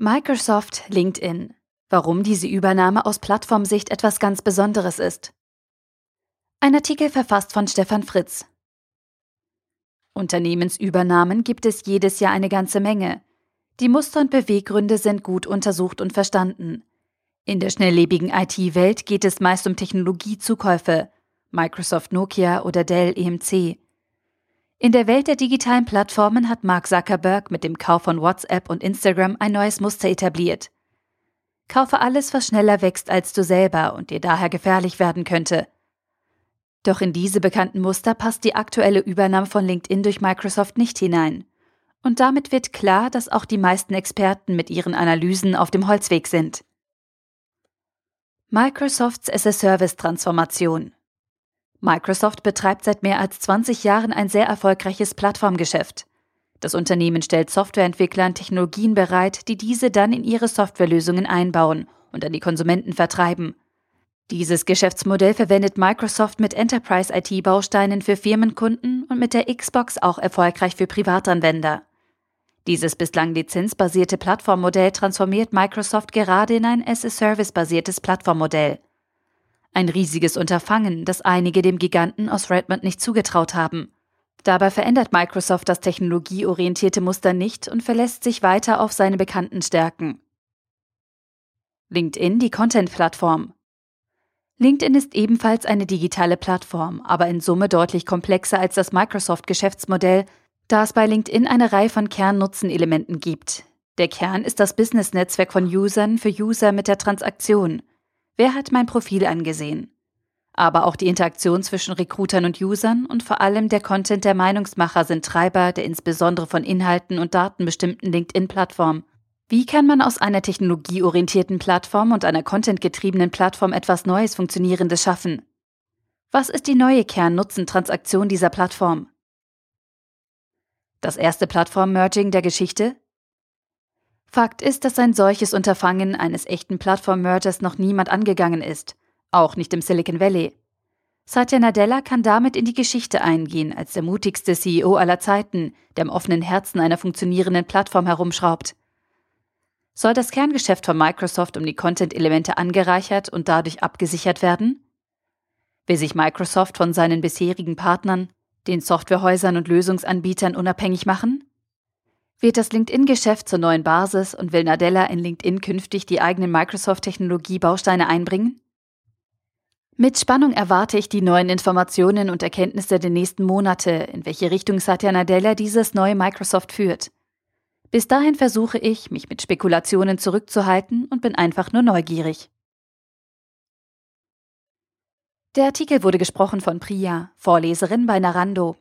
Microsoft LinkedIn. Warum diese Übernahme aus Plattformsicht etwas ganz Besonderes ist. Ein Artikel verfasst von Stefan Fritz. Unternehmensübernahmen gibt es jedes Jahr eine ganze Menge. Die Muster und Beweggründe sind gut untersucht und verstanden. In der schnelllebigen IT-Welt geht es meist um Technologiezukäufe, Microsoft Nokia oder Dell EMC. In der Welt der digitalen Plattformen hat Mark Zuckerberg mit dem Kauf von WhatsApp und Instagram ein neues Muster etabliert. Kaufe alles, was schneller wächst als du selber und dir daher gefährlich werden könnte. Doch in diese bekannten Muster passt die aktuelle Übernahme von LinkedIn durch Microsoft nicht hinein. Und damit wird klar, dass auch die meisten Experten mit ihren Analysen auf dem Holzweg sind. Microsofts as-a-Service-Transformation Microsoft betreibt seit mehr als 20 Jahren ein sehr erfolgreiches Plattformgeschäft. Das Unternehmen stellt Softwareentwicklern Technologien bereit, die diese dann in ihre Softwarelösungen einbauen und an die Konsumenten vertreiben. Dieses Geschäftsmodell verwendet Microsoft mit Enterprise IT-Bausteinen für Firmenkunden und mit der Xbox auch erfolgreich für Privatanwender. Dieses bislang lizenzbasierte Plattformmodell transformiert Microsoft gerade in ein as-a-Service-basiertes Plattformmodell. Ein riesiges Unterfangen, das einige dem Giganten aus Redmond nicht zugetraut haben. Dabei verändert Microsoft das technologieorientierte Muster nicht und verlässt sich weiter auf seine bekannten Stärken. LinkedIn, die Content-Plattform. LinkedIn ist ebenfalls eine digitale Plattform, aber in Summe deutlich komplexer als das Microsoft-Geschäftsmodell, da es bei LinkedIn eine Reihe von Kernnutzenelementen gibt. Der Kern ist das Business-Netzwerk von Usern für User mit der Transaktion. Wer hat mein Profil angesehen? Aber auch die Interaktion zwischen Recruitern und Usern und vor allem der Content der Meinungsmacher sind Treiber der insbesondere von Inhalten und Daten bestimmten LinkedIn-Plattform. Wie kann man aus einer technologieorientierten Plattform und einer contentgetriebenen Plattform etwas Neues Funktionierendes schaffen? Was ist die neue Kern-Nutzen-Transaktion dieser Plattform? Das erste Plattform-Merging der Geschichte? Fakt ist, dass ein solches Unterfangen eines echten Plattform-Mergers noch niemand angegangen ist, auch nicht im Silicon Valley. Satya Nadella kann damit in die Geschichte eingehen als der mutigste CEO aller Zeiten, der im offenen Herzen einer funktionierenden Plattform herumschraubt. Soll das Kerngeschäft von Microsoft um die Content-Elemente angereichert und dadurch abgesichert werden? Will sich Microsoft von seinen bisherigen Partnern, den Softwarehäusern und Lösungsanbietern unabhängig machen? Wird das LinkedIn-Geschäft zur neuen Basis und will Nadella in LinkedIn künftig die eigenen Microsoft-Technologie-Bausteine einbringen? Mit Spannung erwarte ich die neuen Informationen und Erkenntnisse der nächsten Monate, in welche Richtung Satya Nadella dieses neue Microsoft führt. Bis dahin versuche ich, mich mit Spekulationen zurückzuhalten und bin einfach nur neugierig. Der Artikel wurde gesprochen von Priya, Vorleserin bei Narando.